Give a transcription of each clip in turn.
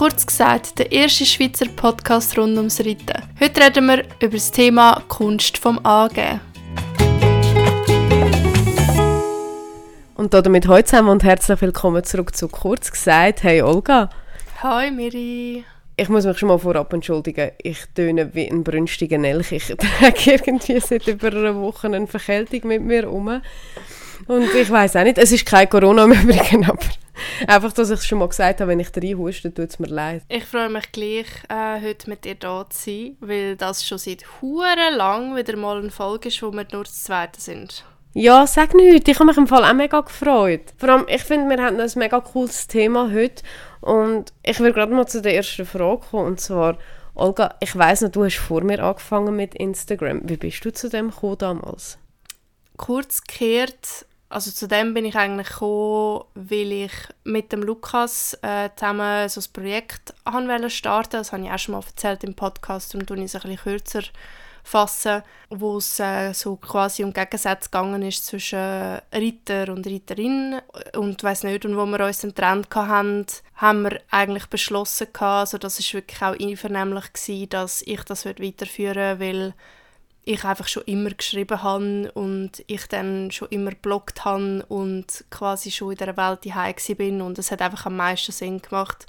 Kurz gesagt, der erste Schweizer Podcast rund ums Reiten. Heute reden wir über das Thema Kunst vom Angehen. Und damit heute zusammen und herzlich willkommen zurück zu Kurz gesagt. Hey Olga. Hi Miri. Ich muss mich schon mal vorab entschuldigen. Ich töne wie ein brünstiger Nelch. Ich trage irgendwie seit über einer Woche eine Verkältung mit mir um. Und ich weiß auch nicht, es ist kein Corona im Übrigen, aber einfach, dass ich es schon mal gesagt habe, wenn ich reinhuste, tut es mir leid. Ich freue mich gleich, äh, heute mit dir da zu sein, weil das schon seit Huren lang wieder mal eine Folge ist, wo wir nur zu zweit sind. Ja, sag nicht. Ich habe mich im Fall auch mega gefreut. Vor allem, ich finde, wir haben ein mega cooles Thema heute. Und ich will gerade mal zu der ersten Frage kommen. Und zwar, Olga, ich weiss noch, du hast vor mir angefangen mit Instagram. Wie bist du zu dem gekommen damals? Kurz gekehrt, also zu dem bin ich eigentlich gekommen, weil ich mit dem Lukas äh, zusammen so ein Projekt starten. Das habe ich auch schon mal erzählt im Podcast und tue ich es ein bisschen kürzer fassen, wo es äh, so quasi um Gegensätze gegangen ist zwischen Reiter und Reiterin. Und weiß nicht, und wo wir uns den Trend hatten, haben wir eigentlich beschlossen also das ist wirklich auch einvernehmlich gewesen, dass ich das weiterführen will, ich einfach schon immer geschrieben habe und ich dann schon immer bloggt habe und quasi schon in der Welt daheim bin und es hat einfach am meisten Sinn gemacht,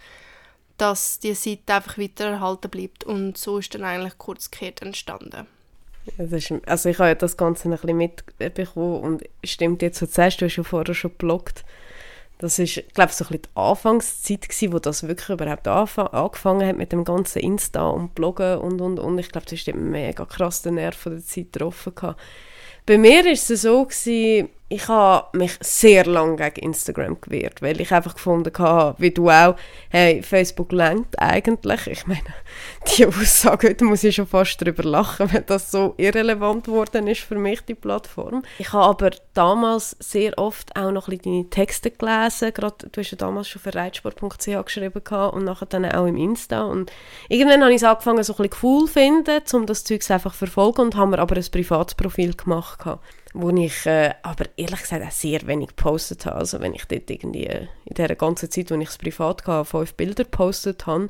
dass die Seite einfach weiter erhalten bleibt. Und so ist dann eigentlich kurzgekehrt entstanden. Ist, also ich habe das Ganze ein bisschen mitbekommen und stimmt jetzt, was du sagst, du hast ja vorher schon gebloggt. Das ist, glaube ich, so ein die Anfangszeit gewesen, wo das wirklich überhaupt angefangen hat mit dem ganzen Insta und Bloggen und, und, und. Ich glaube, das ist mega krass den Nerv von der Zeit getroffen. Bei mir war es so, gewesen, ich habe mich sehr lange gegen Instagram gewehrt, weil ich einfach gefunden habe, wie du auch, hey, Facebook lenkt eigentlich. Ich meine, die Aussage heute muss ich schon fast darüber lachen, wenn das so irrelevant geworden ist für mich, die Plattform. Ich habe aber damals sehr oft auch noch ein deine Texte gelesen, gerade, du hast ja damals schon für reitsport.ch geschrieben und nachher dann auch im Insta und irgendwann habe ich es angefangen so ein bisschen cool zu finden, um das Zeug einfach zu verfolgen und habe mir aber ein privates Profil gemacht wo ich äh, aber ehrlich gesagt auch sehr wenig gepostet habe. Also wenn ich dort irgendwie äh, in der ganzen Zeit, wo ich es privat hatte, fünf Bilder gepostet habe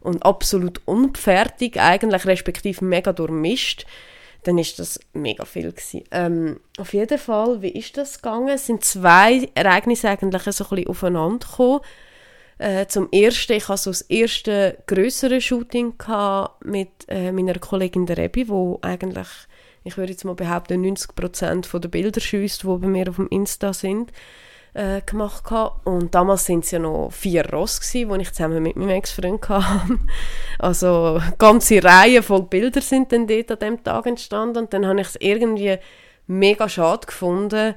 und absolut unfertig eigentlich, respektive mega durchmischt, dann ist das mega viel gewesen. Ähm, auf jeden Fall, wie ist das gegangen? Es sind zwei Ereignisse eigentlich so ein bisschen aufeinander gekommen. Äh, zum ersten, ich hatte so das erste größere Shooting mit äh, meiner Kollegin der Rebi, wo eigentlich ich würde jetzt mal behaupten, 90% der Bilder schießt, die bei mir auf dem Insta sind, äh, gemacht habe. Und damals sind es ja noch vier Ross die ich zusammen mit meinem Ex-Freund hatte. also ganze Reihe von Bilder sind dann dort an diesem Tag entstanden. Und dann habe ich es irgendwie mega schade gefunden,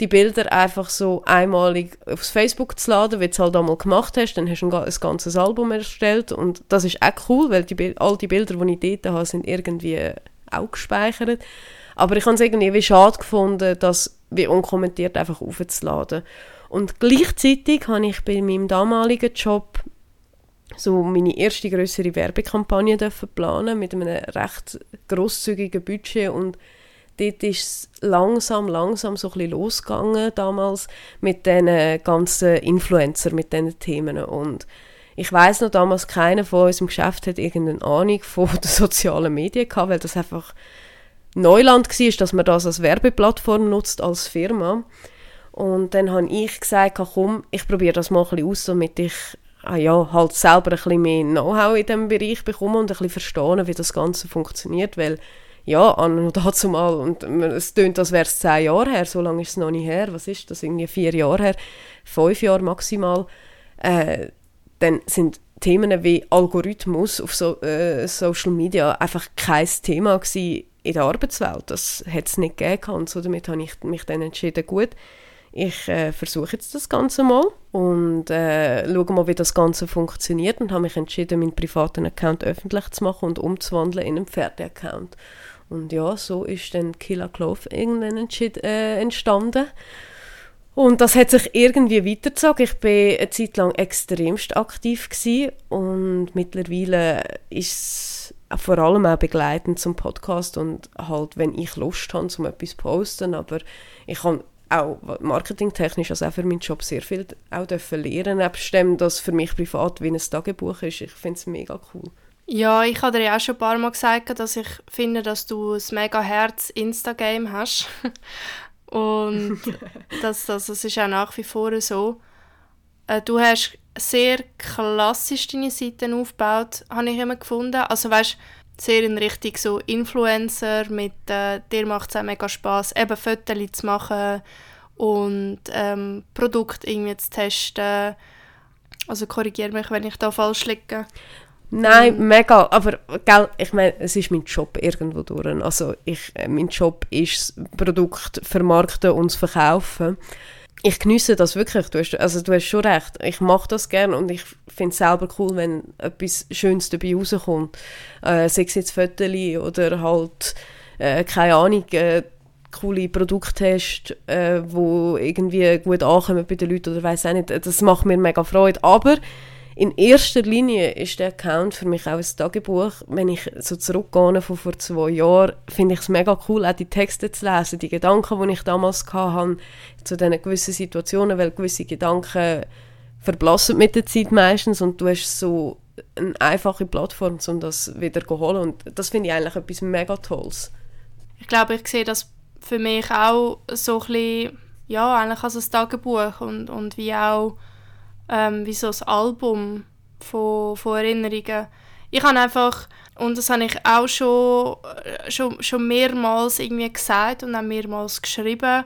die Bilder einfach so einmalig aufs Facebook zu laden, wie du es halt einmal gemacht hast. Dann hast du ein, ein ganzes Album erstellt und das ist auch cool, weil die, all die Bilder, die ich dort habe, sind irgendwie auch gespeichert. Aber ich habe es irgendwie wie schade gefunden, das wie unkommentiert einfach aufzuladen. Und gleichzeitig habe ich bei meinem damaligen Job so meine erste größere Werbekampagne dürfen planen mit einem recht großzügigen Budget und dort ist es langsam, langsam so ein bisschen losgegangen damals mit diesen ganzen Influencer, mit diesen Themen und ich weiß noch damals, keiner von uns im Geschäft hat irgendeine Ahnung von den sozialen Medien gehabt, weil das einfach Neuland war, dass man das als Werbeplattform nutzt als Firma. Und dann habe ich gesagt, komm, ich probiere das mal ein bisschen aus, damit ich ah ja, halt selber ein bisschen mehr Know-how in diesem Bereich bekomme und ein bisschen verstehe, wie das Ganze funktioniert, weil ja, an dazu mal, und es klingt, als wäre es zehn Jahre her, so lange ist es noch nicht her, was ist das, irgendwie vier Jahre her, fünf Jahre maximal, äh, dann sind Themen wie Algorithmus auf so, äh, Social Media einfach kein Thema in der Arbeitswelt. Das hat es nicht gegeben und so damit habe ich mich dann entschieden, gut, ich äh, versuche jetzt das Ganze mal und äh, schaue mal, wie das Ganze funktioniert und habe mich entschieden, meinen privaten Account öffentlich zu machen und umzuwandeln in einen Pferdeaccount. Und ja, so ist dann Killer Clove irgendwann äh, entstanden. Und das hat sich irgendwie weitergezogen. Ich war eine Zeit lang extremst aktiv und mittlerweile ist es vor allem auch begleitend zum Podcast und halt, wenn ich Lust habe, um etwas zu posten, aber ich habe auch marketingtechnisch, also auch für meinen Job sehr viel auch dürfen lernen, nebst dem, dass für mich privat wie ein Tagebuch ist. Ich finde es mega cool. Ja, ich habe dir ja auch schon ein paar Mal gesagt, dass ich finde, dass du ein mega Herz Instagram hast. Und das, das, das ist auch nach wie vor so. Äh, du hast sehr klassisch deine Seiten aufgebaut, habe ich immer gefunden. Also weißt, sehr in Richtung so Influencer, mit äh, dir macht es auch mega Spass, eben Fotos zu machen und ähm, Produkte irgendwie zu testen. Also korrigiere mich, wenn ich da falsch liege. Nein, mhm. mega. Aber gell, ich meine, es ist mein Job irgendwo durch. Also ich, äh, mein Job ist, Produkt vermarkten und zu verkaufen. Ich genieße das wirklich. Du hast, also du hast schon recht. Ich mache das gerne und ich finde es selber cool, wenn etwas Schönes dabei rauskommt. Äh, sei es jetzt Fotos oder halt, äh, keine Ahnung, äh, coole Produkte hast, äh, wo irgendwie gut ankommen bei den Leuten oder weiß auch nicht. Das macht mir mega Freude. Aber in erster Linie ist der Account für mich auch ein Tagebuch. Wenn ich so zurückgehe von vor zwei Jahren, finde ich es mega cool, auch die Texte zu lesen, die Gedanken, die ich damals hatte, zu diesen gewissen Situationen, weil gewisse Gedanken verblassen mit der Zeit meistens und du hast so eine einfache Plattform, um das wieder zu holen und das finde ich eigentlich etwas mega Tolles. Ich glaube, ich sehe das für mich auch so ein bisschen, ja, eigentlich als ein Tagebuch und, und wie auch ähm, wie so ein Album von, von Erinnerungen. Ich habe einfach, und das habe ich auch schon, äh, schon, schon mehrmals irgendwie gesagt und auch mehrmals geschrieben,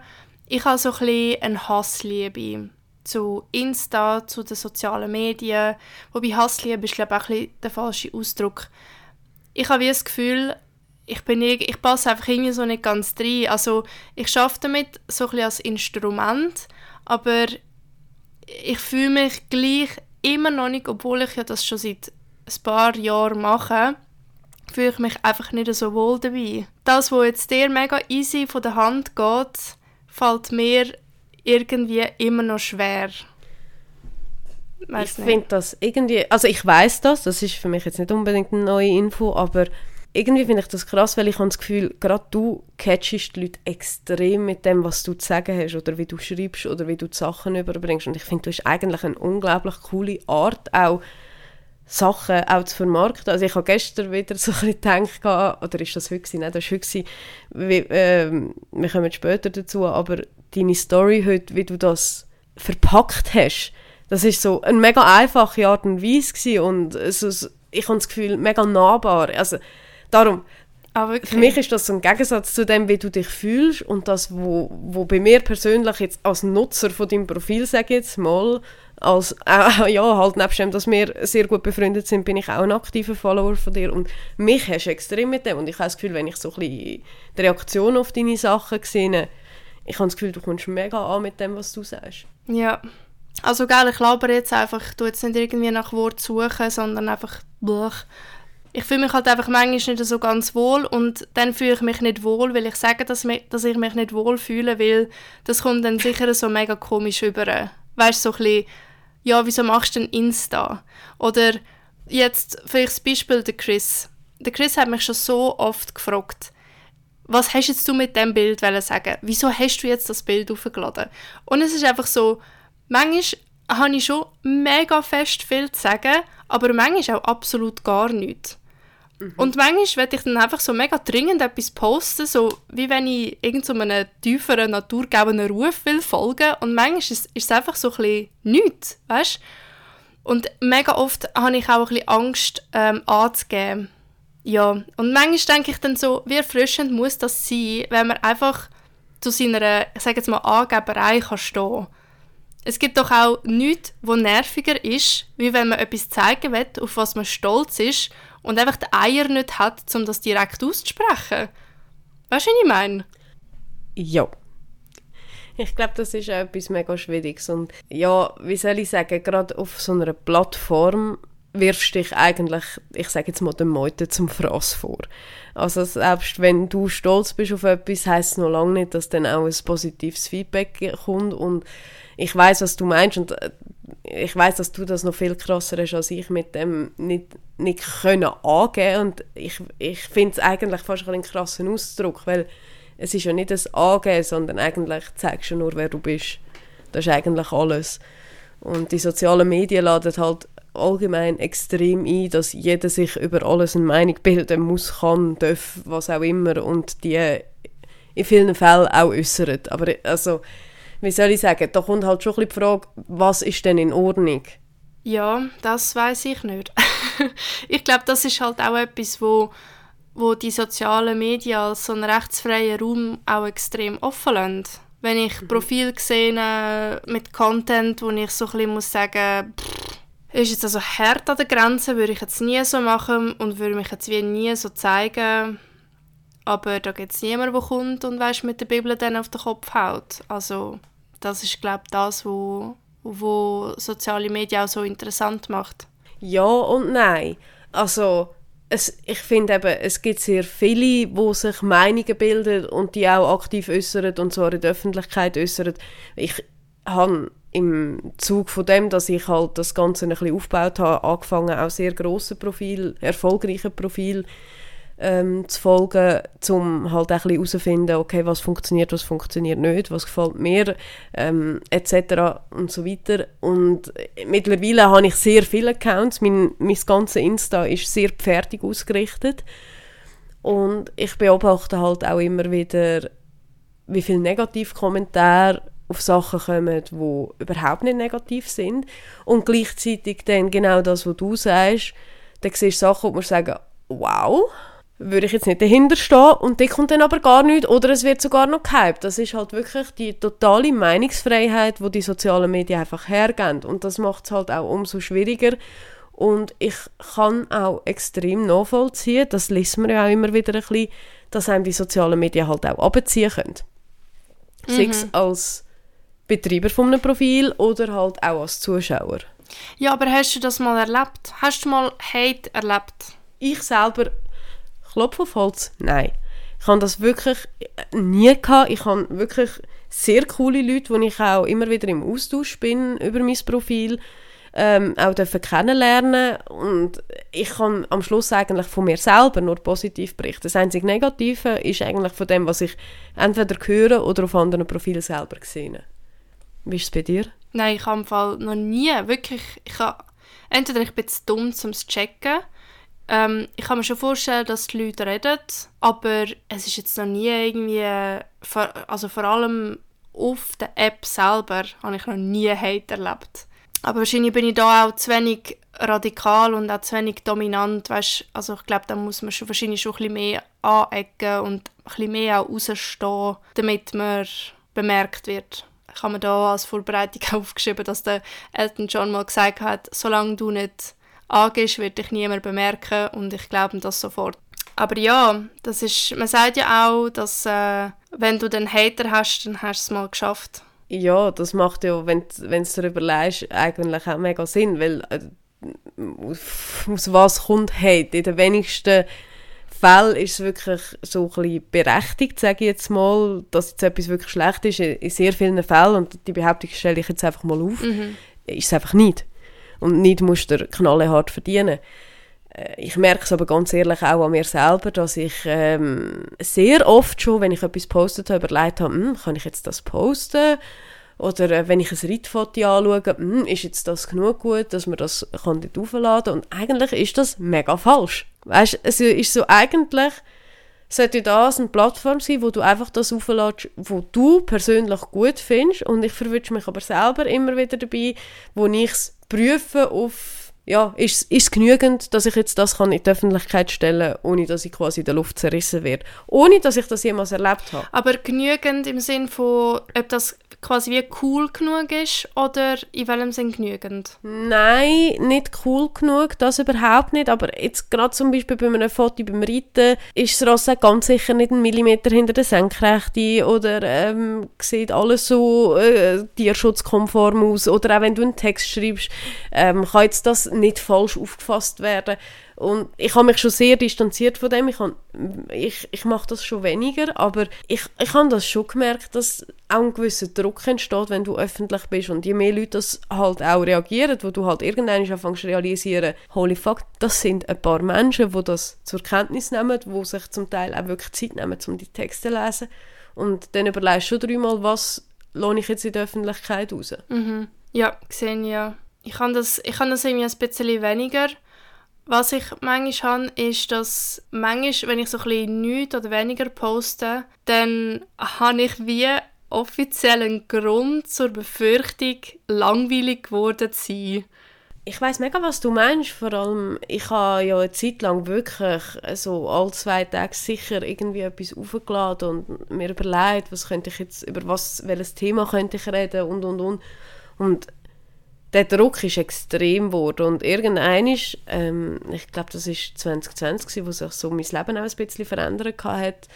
ich habe so ein bisschen eine Hassliebe zu Insta, zu den sozialen Medien. Wobei Hassliebe ist, glaube ich, auch ein bisschen der falsche Ausdruck. Ich habe wie das Gefühl, ich, bin ich passe einfach irgendwie so nicht ganz rein. Also ich arbeite damit so ein bisschen als Instrument, aber ich fühle mich gleich immer noch nicht, obwohl ich ja das schon seit ein paar Jahren mache, fühle ich mich einfach nicht so wohl dabei. Das, was jetzt dir mega easy von der Hand geht, fällt mir irgendwie immer noch schwer. Weiss ich finde das irgendwie, also ich weiß das, das ist für mich jetzt nicht unbedingt eine neue Info, aber irgendwie finde ich das krass, weil ich habe das Gefühl, gerade du catchest die Leute extrem mit dem, was du zu sagen hast oder wie du schreibst oder wie du die Sachen überbringst. Und ich finde, du hast eigentlich eine unglaublich coole Art, auch Sachen auch zu vermarkten. Also ich habe gestern wieder so ein bisschen gedacht, oder ist das heute Nein, das war heute wie, äh, wir kommen später dazu, aber deine Story heute, wie du das verpackt hast, das ist so eine mega einfache Art und Weise und so, ich habe das Gefühl, mega nahbar. Also Darum, ah, für mich ist das so ein Gegensatz zu dem, wie du dich fühlst und das, wo, wo bei mir persönlich jetzt als Nutzer von deinem Profil, sage ich jetzt mal, als, äh, ja, halt nebst dem, dass wir sehr gut befreundet sind, bin ich auch ein aktiver Follower von dir. Und mich hast du extrem mit dem. Und ich habe das Gefühl, wenn ich so ein bisschen die Reaktion auf deine Sachen sehe, ich habe das Gefühl, du kommst mega an mit dem, was du sagst. Ja, also geil, ich laber jetzt einfach, tue jetzt nicht irgendwie nach Wort suchen, sondern einfach blech ich fühle mich halt einfach manchmal nicht so ganz wohl und dann fühle ich mich nicht wohl, weil ich sage, dass, mich, dass ich mich nicht wohl fühle, weil das kommt dann sicher so mega komisch über. Weißt du, so ein bisschen, ja, wieso machst du denn Insta? Oder jetzt vielleicht das Beispiel der Chris. Der Chris hat mich schon so oft gefragt, was hast jetzt du mit dem Bild sagen? Wieso hast du jetzt das Bild aufgeladen? Und es ist einfach so, manchmal habe ich schon mega fest viel zu sagen, aber manchmal auch absolut gar nichts. Mhm. Und manchmal werde ich dann einfach so mega dringend etwas posten, so wie wenn ich irgendeinem so tieferen, naturgebenden Ruf will folgen und manchmal ist, ist es einfach so ein bisschen nichts, weißt? Und mega oft habe ich auch ein bisschen Angst ähm, anzugeben. Ja, und manchmal denke ich dann so, wie erfrischend muss das sein, wenn man einfach zu seiner, ich sage jetzt mal, Angeberei kann stehen es gibt doch auch nichts, was nerviger ist, wie wenn man etwas zeigen will, auf was man stolz ist und einfach die Eier nicht hat, um das direkt auszusprechen. Weißt du, was ich meine? Ja. Ich glaube, das ist auch etwas mega Schwieriges. Und ja, wie soll ich sagen, gerade auf so einer Plattform wirfst dich eigentlich, ich sage jetzt mal, den Meuten zum Fraß vor. Also selbst wenn du stolz bist auf etwas, heisst es noch lange nicht, dass dann auch ein positives Feedback kommt und ich weiß, was du meinst und äh, ich weiß, dass du das noch viel krasser hast als ich mit dem nicht, nicht können angehen und ich, ich finde es eigentlich fast ein krassen Ausdruck, weil es ist ja nicht ein Angeben, sondern eigentlich zeigst du nur, wer du bist. Das ist eigentlich alles. Und die sozialen Medien laden halt allgemein extrem ein, dass jeder sich über alles eine Meinung bilden muss, kann, darf, was auch immer und die in vielen Fällen auch äußert. Aber also, wie soll ich sagen, da kommt halt schon ein bisschen die Frage, was ist denn in Ordnung? Ja, das weiß ich nicht. ich glaube, das ist halt auch etwas, wo, wo die sozialen Medien als so einen rechtsfreien Raum auch extrem offen lassen. Wenn ich mhm. Profil sehe mit Content, wo ich so ein bisschen muss sagen pff, ist jetzt also hart an der Grenze, würde ich jetzt nie so machen und würde mich jetzt wie nie so zeigen. Aber da gibt es niemanden, der kommt und weißt, mit der Bibel dann auf den Kopf haut. Also das ist, glaube ich, das, wo, wo soziale Medien auch so interessant macht. Ja und nein. Also es, ich finde eben, es gibt sehr viele, die sich Meinungen bilden und die auch aktiv äußern und zwar in der Öffentlichkeit äußern. Ich habe im Zug von dem, dass ich halt das Ganze ein bisschen aufgebaut habe, angefangen auch sehr grosse Profil, erfolgreiche Profil ähm, zu folgen, um halt auch ein bisschen herauszufinden, okay, was funktioniert, was funktioniert nicht, was gefällt mir, ähm, etc. und so weiter. Und mittlerweile habe ich sehr viele Accounts, mein, mein ganzes Insta ist sehr fertig ausgerichtet und ich beobachte halt auch immer wieder, wie viele Negativkommentare auf Sachen kommen, die überhaupt nicht negativ sind. Und gleichzeitig dann genau das, was du sagst, dann siehst du Sachen, wo man sagen, wow, würde ich jetzt nicht dahinter stehen und die kommt dann aber gar nicht oder es wird sogar noch gehypt. Das ist halt wirklich die totale Meinungsfreiheit, wo die, die sozialen Medien einfach hergeben und das macht es halt auch umso schwieriger und ich kann auch extrem nachvollziehen, das liest man ja auch immer wieder ein bisschen, dass einem die sozialen Medien halt auch abziehen können. Mhm. Sei es als Betreiber von einem Profil oder halt auch als Zuschauer. Ja, aber hast du das mal erlebt? Hast du mal Hate erlebt? Ich selber, Klopf auf Holz, nein. Ich habe das wirklich nie gehabt. Ich habe wirklich sehr coole Leute, die ich auch immer wieder im Austausch bin über mein Profil, ähm, auch dürfen kennenlernen und ich kann am Schluss eigentlich von mir selber nur positiv berichten. Das einzige Negative ist eigentlich von dem, was ich entweder höre oder auf anderen Profilen selber sehe. Wie ist es bei dir? Nein, ich habe im Fall noch nie wirklich, ich habe, entweder ich bin zu dumm, um es zu checken, ähm, ich kann mir schon vorstellen, dass die Leute reden, aber es ist jetzt noch nie irgendwie, also vor allem auf der App selber habe ich noch nie Hate erlebt. Aber wahrscheinlich bin ich da auch zu wenig radikal und auch zu wenig dominant, weißt, also ich glaube, da muss man schon wahrscheinlich schon ein bisschen mehr anecken und ein bisschen mehr auch rausstehen, damit man bemerkt wird ich habe mir da als Vorbereitung aufgeschrieben, dass der Elton John mal gesagt hat, solange du nicht angehst, wird dich niemand bemerken und ich glaube das sofort. Aber ja, das ist, man sagt ja auch, dass äh, wenn du den Hater hast, dann hast du es mal geschafft. Ja, das macht ja, wenn du es dir überlegst, eigentlich auch mega Sinn, weil äh, aus was kommt Hate? In den wenigsten Fällen ist es wirklich so ein bisschen berechtigt, sage ich jetzt mal, dass jetzt etwas wirklich schlecht ist. In sehr vielen Fällen, und die Behauptung stelle ich jetzt einfach mal auf, mhm. ist es einfach nicht. Und nicht musst du knallhart verdienen. Äh, ich merke es aber ganz ehrlich auch an mir selber, dass ich ähm, sehr oft schon, wenn ich etwas postet habe, überlegt habe, hm, kann ich jetzt das posten? Oder äh, wenn ich ein Reitfoto anschaue, hm, ist jetzt das genug gut, dass man das kann dort aufladen? Und eigentlich ist das mega falsch. Weißt, es ist so eigentlich sollte das eine Plattform sein, wo du einfach das auflädst, wo du persönlich gut findest und ich verwünsche mich aber selber immer wieder dabei, wo ich es prüfe auf ja, ist es genügend, dass ich jetzt das kann in die Öffentlichkeit stellen ohne dass ich quasi in der Luft zerrissen werde. Ohne, dass ich das jemals erlebt habe. Aber genügend im Sinn von, ob das quasi wie cool genug ist oder in welchem Sinn genügend? Nein, nicht cool genug, das überhaupt nicht. Aber jetzt gerade zum Beispiel bei einem Foto beim Reiten ist das Ross ganz sicher nicht einen Millimeter hinter der Senkrechte oder ähm, sieht alles so äh, tierschutzkonform aus. Oder auch wenn du einen Text schreibst, ähm, kann jetzt das nicht falsch aufgefasst werden. Und ich habe mich schon sehr distanziert von dem. Ich, habe, ich, ich mache das schon weniger, aber ich, ich habe das schon gemerkt, dass auch ein gewisser Druck entsteht, wenn du öffentlich bist. Und je mehr Leute das halt auch reagieren, wo du halt irgendwann anfängst zu realisieren, holy fuck, das sind ein paar Menschen, die das zur Kenntnis nehmen, die sich zum Teil auch wirklich Zeit nehmen, um die Texte zu lesen. Und dann überlegst du schon dreimal, was lohne ich jetzt in der Öffentlichkeit raus. Mhm. Ja, gesehen ja. Ich habe das, ich habe das irgendwie ein bisschen weniger. Was ich manchmal habe, ist, dass manchmal, wenn ich so ein bisschen nichts oder weniger poste, dann habe ich wie offiziellen Grund zur Befürchtung, langweilig geworden zu sein. Ich weiß mega, was du meinst. Vor allem, ich habe ja eine Zeit lang wirklich so alle zwei Tage sicher irgendwie etwas aufgeladen und mir überlegt, was könnte ich jetzt, über was, welches Thema könnte ich reden und und und. Und der Druck ist extrem geworden und irgendein ist, ähm, ich glaube, das ist 2020, wo sich so mein Leben auch ein bisschen verändert hat,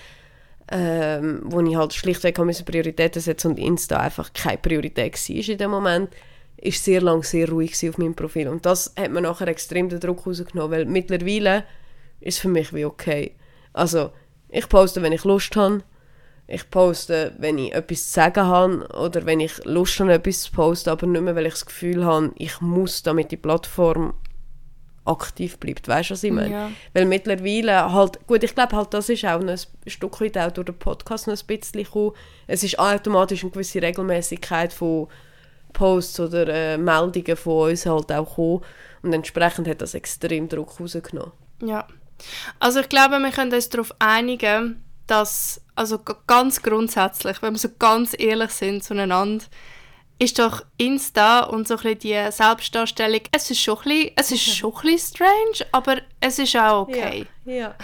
ähm, wo ich halt schlichtweg meine Prioritäten setzen und Insta einfach keine Priorität war in dem Moment, ist sehr lang sehr ruhig auf meinem Profil und das hat mir nachher extrem den Druck rausgenommen, weil mittlerweile ist es für mich wie okay. Also ich poste, wenn ich Lust habe, ich poste, wenn ich etwas zu sagen habe oder wenn ich Lust habe, etwas zu posten, aber nicht mehr, weil ich das Gefühl habe, ich muss, damit die Plattform aktiv bleibt. Weißt du, was ich meine? Ja. Weil mittlerweile halt, gut, ich glaube halt, das ist auch ein Stück weit auch durch den Podcast noch ein bisschen gekommen. Es ist automatisch eine gewisse Regelmäßigkeit von Posts oder äh, Meldungen von uns halt auch gekommen und entsprechend hat das extrem Druck rausgenommen. Ja. Also ich glaube, wir können uns darauf einigen, dass, also ganz grundsätzlich, wenn wir so ganz ehrlich sind zueinander, ist doch Insta und so ein bisschen die Selbstdarstellung, es ist schon ein bisschen, es ist schon ein bisschen strange, aber es ist auch okay. Ja, ja.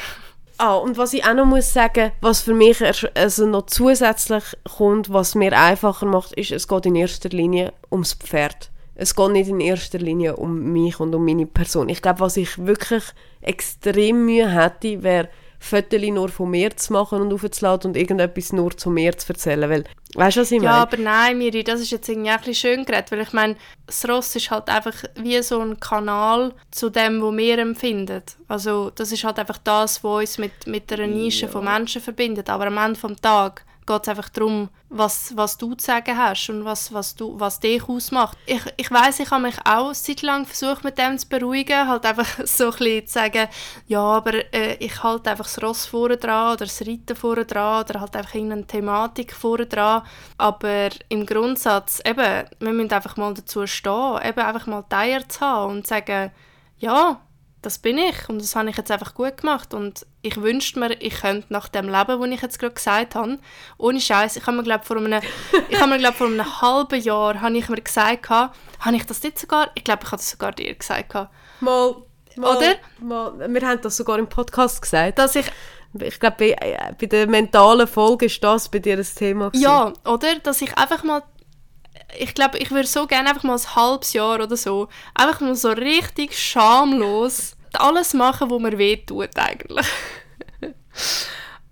Ah, und was ich auch noch muss sagen, was für mich also noch zusätzlich kommt, was mir einfacher macht, ist, es geht in erster Linie ums Pferd. Es geht nicht in erster Linie um mich und um meine Person. Ich glaube, was ich wirklich extrem Mühe hätte, wäre Fotos nur von mir zu machen und aufzuladen und irgendetwas nur zu mir zu erzählen, weil, weißt du, was ich meine? Ja, aber nein, Miri, das ist jetzt irgendwie ein bisschen schön geredet, weil ich meine, das Ross ist halt einfach wie so ein Kanal zu dem, was wir empfinden. Also das ist halt einfach das, was uns mit, mit einer Nische ja. von Menschen verbindet, aber am Ende des Tages geht es einfach darum, was, was du zu sagen hast und was, was, du, was dich ausmacht. Ich, ich weiß, ich habe mich auch Zeit lang versucht, mit dem zu beruhigen, halt einfach so ein bisschen zu sagen, ja, aber äh, ich halte einfach das Ross vorne dran oder das Reiten vorne dran oder halt einfach irgendeine Thematik vorne dran. Aber im Grundsatz, eben, wir müssen einfach mal dazu stehen, eben einfach mal Teier zu haben und sagen, ja, das bin ich und das habe ich jetzt einfach gut gemacht und ich wünschte mir, ich könnte nach dem Leben, das ich jetzt gerade gesagt habe, ohne Scheiß, ich habe mir glaube vor einem, ich habe mir glaube vor einem halben Jahr habe ich mir gesagt, habe ich das nicht sogar, ich glaube ich habe das sogar dir gesagt. Mal, mal, oder? Mal, wir haben das sogar im Podcast gesagt, dass ich ich glaube, bei, äh, bei der mentalen Folge ist das bei dir ein Thema. Gewesen. Ja, oder? Dass ich einfach mal ich glaube, ich würde so gerne einfach mal ein halbes Jahr oder so, einfach mal so richtig schamlos alles machen, wo mir weh tut eigentlich.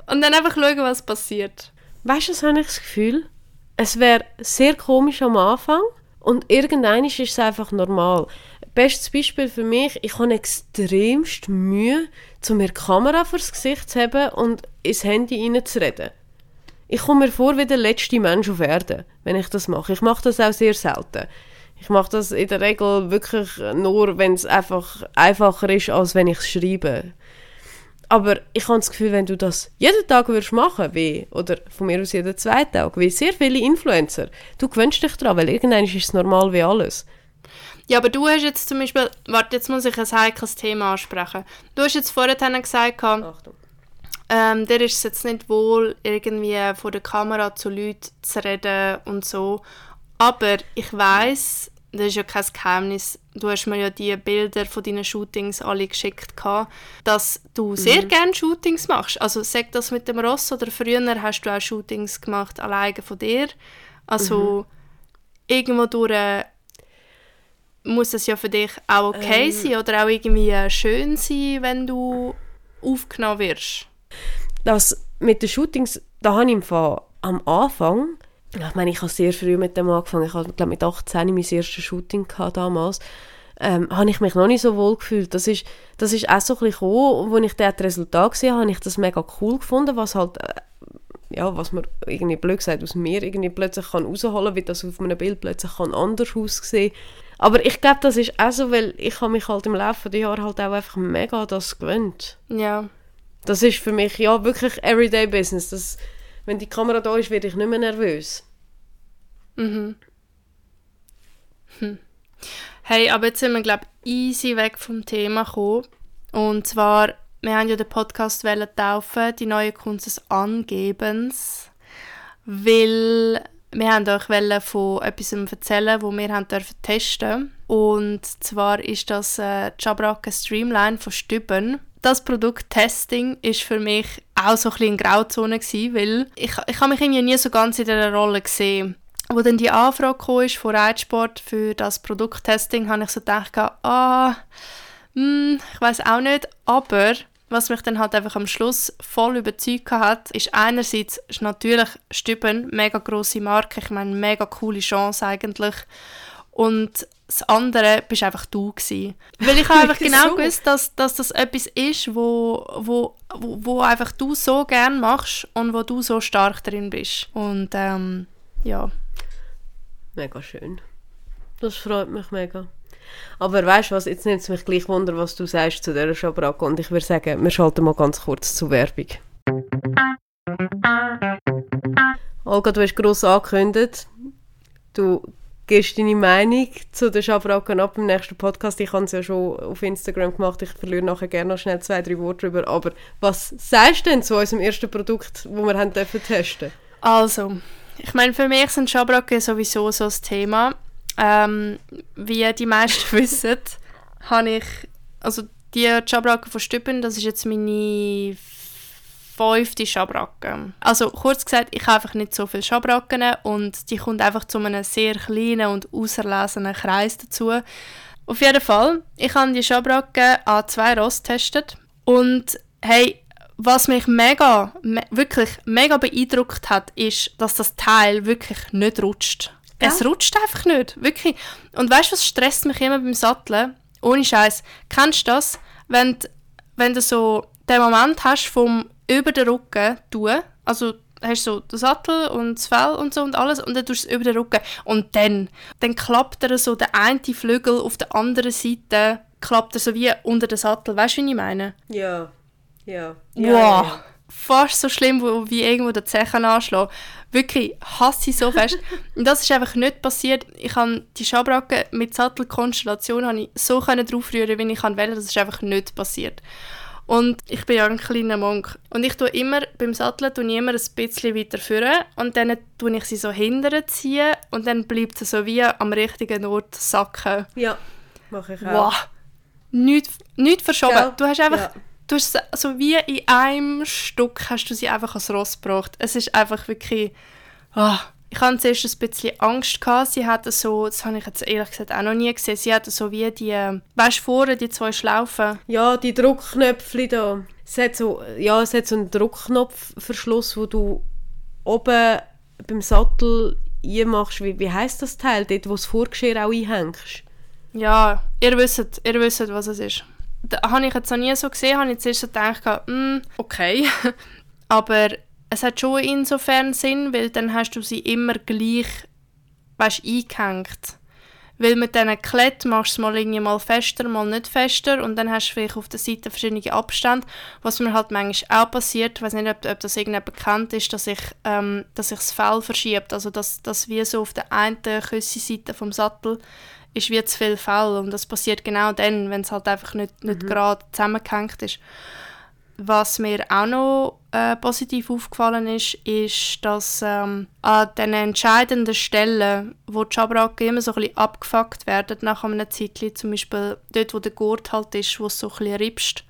Und dann einfach schauen, was passiert. Weißt du, was habe ich das Gefühl? Es wäre sehr komisch am Anfang und irgendwann ist es einfach normal. Bestes Beispiel für mich, ich habe extremst Mühe, zu mir Kamera vors Gesicht zu haben und ins Handy reinzureden. Ich komme mir vor wie der letzte Mensch auf Erden, wenn ich das mache. Ich mache das auch sehr selten. Ich mache das in der Regel wirklich nur, wenn es einfach einfacher ist, als wenn ich es schreibe. Aber ich habe das Gefühl, wenn du das jeden Tag würdest machen wie, oder von mir aus jeden zweiten Tag, wie sehr viele Influencer, du gewöhnst dich daran, weil irgendwann ist es normal wie alles. Ja, aber du hast jetzt zum Beispiel, warte, jetzt muss ich ein heikles Thema ansprechen. Du hast jetzt vorher gesagt, Achtung ähm, der ist es jetzt nicht wohl, irgendwie vor der Kamera zu Leuten zu reden und so. Aber ich weiß, das ist ja kein Geheimnis, du hast mir ja die Bilder von deinen Shootings alle geschickt, dass du mhm. sehr gerne Shootings machst. Also sag das mit dem Ross oder früher hast du auch Shootings gemacht, alleine von dir. Also mhm. irgendwo durch äh, muss es ja für dich auch okay ähm. sein oder auch irgendwie schön sein, wenn du aufgenommen wirst. Das mit den Shootings, da habe ich im Fall am Anfang, ich meine, ich habe sehr früh mit dem angefangen, ich hatte glaube mit 18 mein erstes Shooting gehabt damals, ähm, habe ich mich noch nicht so wohl gefühlt. Das ist, das ist auch so ein bisschen gekommen, als ich das Resultat gesehen habe, habe ich das mega cool gefunden, was halt, äh, ja, was man irgendwie blöd gesagt aus mir irgendwie plötzlich kann rausholen, wie das auf einem Bild plötzlich kann anders aussehen. Aber ich glaube, das ist auch so, weil ich habe mich halt im Laufe der Jahre halt auch einfach mega das gewöhnt. Ja. Das ist für mich ja wirklich Everyday Business. Das, wenn die Kamera da ist, werde ich nicht mehr nervös. Mhm. Hm. Hey, aber jetzt sind wir, glaube ich, easy weg vom Thema gekommen. Und zwar, wir haben ja den Podcast taufen, die neue Kunst des Angebens, weil wir haben euch von etwas erzählen, wo wir haben dürfen testen und zwar ist das äh, Jabrake Streamline von Stüben. Das Produkt Testing ist für mich auch so ein bisschen Grauzone gewesen, weil ich, ich habe mich irgendwie nie so ganz in dieser Rolle gesehen. Wo dann die Anfrage ist von Reitsport für das Produkttesting, habe ich so gedacht, ah, hm, ich weiß auch nicht, aber was mich dann halt einfach am Schluss voll überzeugt hat, ist einerseits ist natürlich Stüben, mega grosse Marke, ich meine, mega coole Chance eigentlich. Und das andere bist einfach du gewesen. Weil ich habe einfach genau so. gewusst, dass, dass das etwas ist, wo, wo, wo, einfach du so gern machst und wo du so stark drin bist. Und ähm, ja, Mega schön. Das freut mich mega. Aber weißt du was, jetzt nimmt es mich gleich Wunder, was du sagst zu dieser Schabracke. Und ich würde sagen, wir schalten mal ganz kurz zur Werbung. Olga, du hast gross angekündigt, du gibst deine Meinung zu den Schabracken ab im nächsten Podcast. Ich habe es ja schon auf Instagram gemacht, ich verliere nachher gerne noch schnell zwei, drei Worte darüber. Aber was sagst du denn zu unserem ersten Produkt, das wir haben dürfen testen Also, ich meine, für mich sind Schabracke sowieso so ein Thema. Ähm, wie die meisten wissen, habe ich, also die Schabracke von Stüppen, das ist jetzt meine fünfte Schabracke. Also kurz gesagt, ich habe einfach nicht so viele Schabracken und die kommt einfach zu einem sehr kleinen und auserlesenen Kreis dazu. Auf jeden Fall, ich habe die Schabracke an zwei Ross getestet und hey, was mich mega, me wirklich mega beeindruckt hat, ist, dass das Teil wirklich nicht rutscht. Ja. Es rutscht einfach nicht, wirklich. Und weißt du, was stresst mich immer beim Satteln? Ohne Scheiß. Kennst du das, wenn, wenn du so den Moment hast vom über den Rücken tun, also hast du so den Sattel und das Fell und so und alles und dann tust du es über den Rücken und dann, dann klappt er so der eine Flügel auf der anderen Seite klappt er so wie unter den Sattel. Weißt du, wie ich meine? Ja. Ja. ja wow. Ja, Fast so schlimm wie irgendwo der Zechen anschlagen. Wirklich, hasse ich so fest. und das ist einfach nicht passiert. Ich habe die Schabracke mit Sattelkonstellation habe ich so draufrühren, wie ich wollte. Das ist einfach nicht passiert. Und ich bin ja ein kleiner Monk. Und ich tue immer, beim Satteln tue ich immer ein bisschen weiter führen und dann tue ich sie so hinterher ziehen und dann bleibt sie so wie am richtigen Ort sacken. Ja, mache ich auch. Wow. Nicht, nicht verschoben. Ja. Du hast einfach... Ja du hast so wie in einem Stück hast du sie einfach als Ross gebracht. Es ist einfach wirklich, oh, ich hatte zuerst ein bisschen Angst gehabt. Sie hatte so, das habe ich jetzt ehrlich gesagt auch noch nie gesehen, sie hatte so wie die, weißt du, vorne die zwei Schlaufen. Ja, die Druckknöpfe da. Es hat so, ja, es hat so einen Druckknopfverschluss, wo du oben beim Sattel einmachst, wie, wie heisst das Teil, dort wo das Vorgeschirr auch einhängst? Ja, ihr wisst, ihr wisst, was es ist das habe ich jetzt noch nie so gesehen, habe ich zuerst so gedacht, mm, okay, aber es hat schon insofern Sinn, weil dann hast du sie immer gleich, weißt, eingehängt. Weil mit diesen Kletten machst du es mal irgendwie mal fester, mal nicht fester und dann hast du vielleicht auf der Seite verschiedene Abstände, was mir halt manchmal auch passiert, ich weiß nicht, ob, ob das irgendjemand bekannt ist, dass ich, ähm, dass sich das Fell verschiebt, also dass, dass wie so auf der einen Küssenseite vom Sattel ist wie zu viel Fell und das passiert genau dann, wenn es halt einfach nicht, nicht mhm. gerade zusammengehängt ist. Was mir auch noch äh, positiv aufgefallen ist, ist, dass ähm, an den entscheidenden Stellen, wo die Schabracke immer so ein bisschen abgefuckt werden nach einem Zeitchen, zum Beispiel dort, wo der Gurt halt ist, wo es so ein bisschen ripst,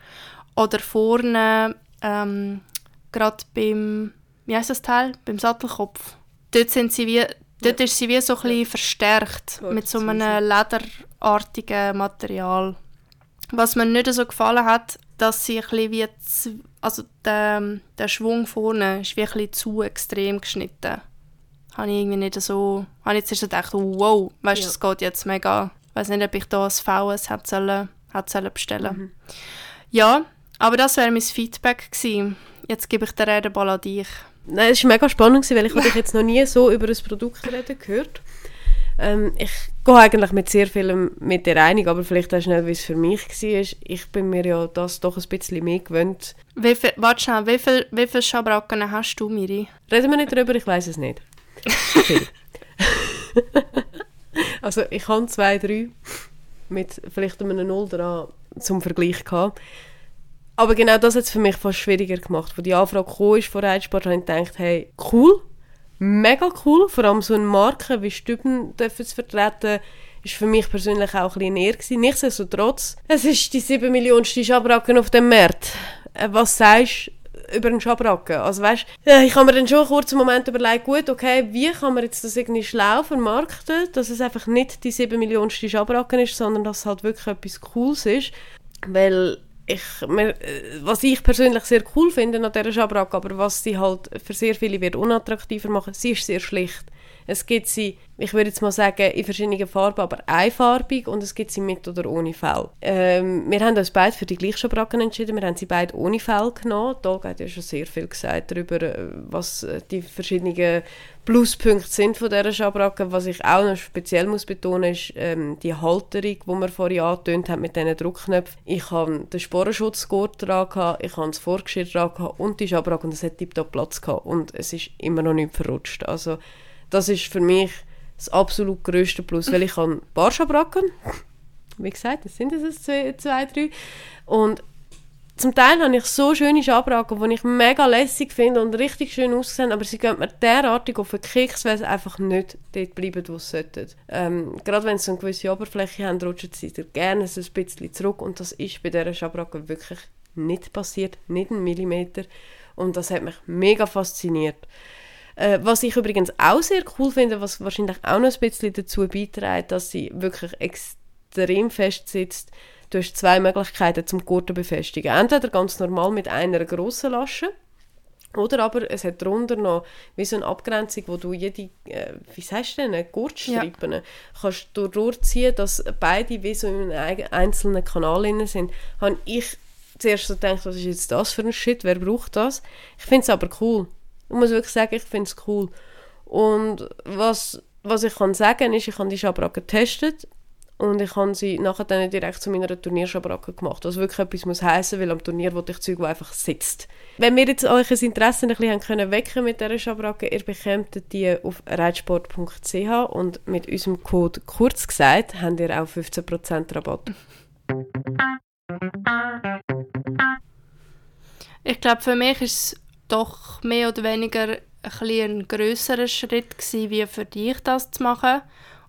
oder vorne, ähm, gerade beim, wie heißt das Teil, beim Sattelkopf, dort sind sie wie Dort ist sie wie so ein bisschen verstärkt mit so einem lederartigen Material. Was mir nicht so gefallen hat, dass sie ein bisschen wie, zu, also der, der Schwung vorne ist wie ein bisschen zu extrem geschnitten. Habe ich irgendwie nicht so, habe jetzt so gedacht, wow, weißt du, ja. das geht jetzt mega, Ich weiß nicht, ob ich da als VS hätte sollen, hätte sollen bestellen mhm. Ja, aber das wäre mein Feedback gewesen. Jetzt gebe ich den Redeball an dich. Nein, es war mega spannend, weil ich dich jetzt noch nie so über ein Produkt reden gehört. Ähm, ich gehe eigentlich mit sehr vielem mit dir einig, aber vielleicht auch schnell, wie es für mich war. Ich bin mir ja das doch ein bisschen mehr gewöhnt. Wie viel, warte schnell, wie viele wie viel Schabracken hast du, Miri? Reden wir nicht darüber, ich weiß es nicht. also ich habe zwei, drei mit vielleicht einem Null dran zum Vergleich gehabt. Aber genau das hat es für mich fast schwieriger gemacht. Als die Anfrage kam ist von Reitsport, habe ich gedacht, hey, cool, mega cool. Vor allem so eine Marke wie Stüben dürfen zu vertreten, ist für mich persönlich auch ein bisschen näher gewesen. Nichtsdestotrotz, es ist die 7 Millionste Schabracken auf dem Markt. Äh, was sagst du über einen Schabracken? Also weißt, ich habe mir dann schon einen kurzen Moment überlegt, gut, okay, wie kann man jetzt das irgendwie schlau vermarkten, dass es einfach nicht die 7 Millionste Schabracken ist, sondern dass es halt wirklich etwas Cooles ist. Weil ich, was ich persönlich sehr cool finde an dieser Schabracke, aber was sie halt für sehr viele wird unattraktiver machen, sie ist sehr schlicht. Es gibt sie, ich würde jetzt mal sagen, in verschiedenen Farben, aber einfarbig und es gibt sie mit oder ohne Fell. Ähm, wir haben uns beide für die gleichen Schabracken entschieden. Wir haben sie beide ohne Fell genommen. Da hat ja schon sehr viel gesagt darüber, äh, was äh, die verschiedenen Pluspunkte sind von dieser Schabracke. Was ich auch noch speziell muss betonen ist ähm, die Halterung, die wir vorhin angetönt haben mit diesen Druckknöpfen. Ich habe den Sporenschutzgurt dran, ich habe das Vorgeschirr dran und die Schabracke und es hat tiptop Platz gehabt und es ist immer noch nicht verrutscht. Also das ist für mich das absolut größte Plus, weil ich kann Barschabracken, wie gesagt, das sind es zwei, zwei, drei, und zum Teil habe ich so schöne Schabracken, die ich mega lässig finde und richtig schön aussehen, aber sie gehen mir derartig auf den Keks, weil sie einfach nicht dort bleiben, wo sie sollten. Ähm, gerade wenn sie eine gewisse Oberfläche haben, rutschen sie gerne so ein bisschen zurück und das ist bei dieser Schabracke wirklich nicht passiert, nicht einen Millimeter und das hat mich mega fasziniert. Äh, was ich übrigens auch sehr cool finde, was wahrscheinlich auch noch ein bisschen dazu beiträgt, dass sie wirklich extrem fest sitzt. Du hast zwei Möglichkeiten zum Gurten befestigen. Entweder ganz normal mit einer grossen Lasche oder aber es hat darunter noch wie so eine Abgrenzung, wo du jede, äh, wie sagst du denn, Gurtstrippen ja. kannst du durchziehen, dass beide wie so in einem einzelnen Kanal sind. Habe ich zuerst so gedacht, was ist jetzt das für ein Shit, wer braucht das? Ich finde es aber cool. Ich muss wirklich sagen, ich finde es cool. Und was, was ich kann sagen ist, ich habe die Schabracke getestet und ich habe sie nachher dann direkt zu meiner Turnierschabracke gemacht. Was wirklich etwas muss heißen, weil am Turnier wollte ich Zeug, einfach sitzt. Wenn wir jetzt euch ein Interesse ein bisschen können wecken mit dieser Schabracke, ihr bekommt die auf reitsport.ch und mit unserem Code kurz gesagt, habt ihr auch 15% Rabatt. Ich glaube, für mich ist es doch mehr oder weniger ein, ein grösserer Schritt gewesen, wie für dich das zu machen.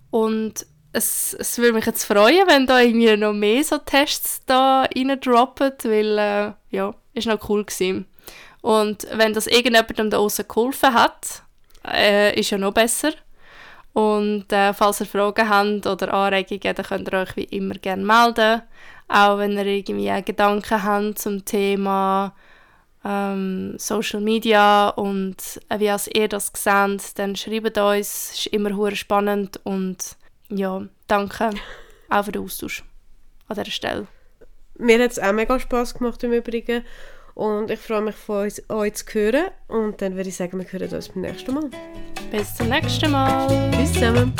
Und es, es würde mich jetzt freuen, wenn da irgendwie noch mehr so Tests da droppen, weil äh, ja, ist noch cool gewesen. Und wenn das irgendjemandem da außen geholfen hat, äh, ist ja noch besser. Und äh, falls ihr Fragen habt oder Anregungen, dann könnt ihr euch wie immer gerne melden. Auch wenn ihr irgendwie Gedanken habt zum Thema ähm, Social Media und äh, wie ihr das seht, dann schreibt uns, es ist immer spannend und ja, danke auch für den Austausch an dieser Stelle. Mir hat es auch mega Spass gemacht im Übrigen und ich freue mich von uns, euch zu hören und dann würde ich sagen, wir hören uns beim nächsten Mal. Bis zum nächsten Mal. Bis zusammen.